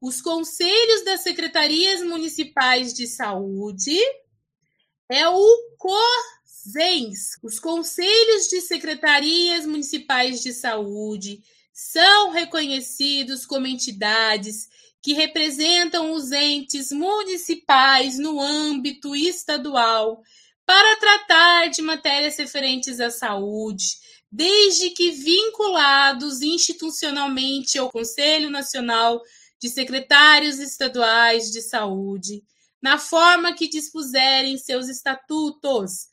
os conselhos das secretarias municipais de saúde é o COSENS. Os conselhos de secretarias municipais de saúde são reconhecidos como entidades que representam os entes municipais no âmbito estadual para tratar de matérias referentes à saúde, desde que vinculados institucionalmente ao Conselho Nacional de Secretários Estaduais de Saúde, na forma que dispuserem seus estatutos.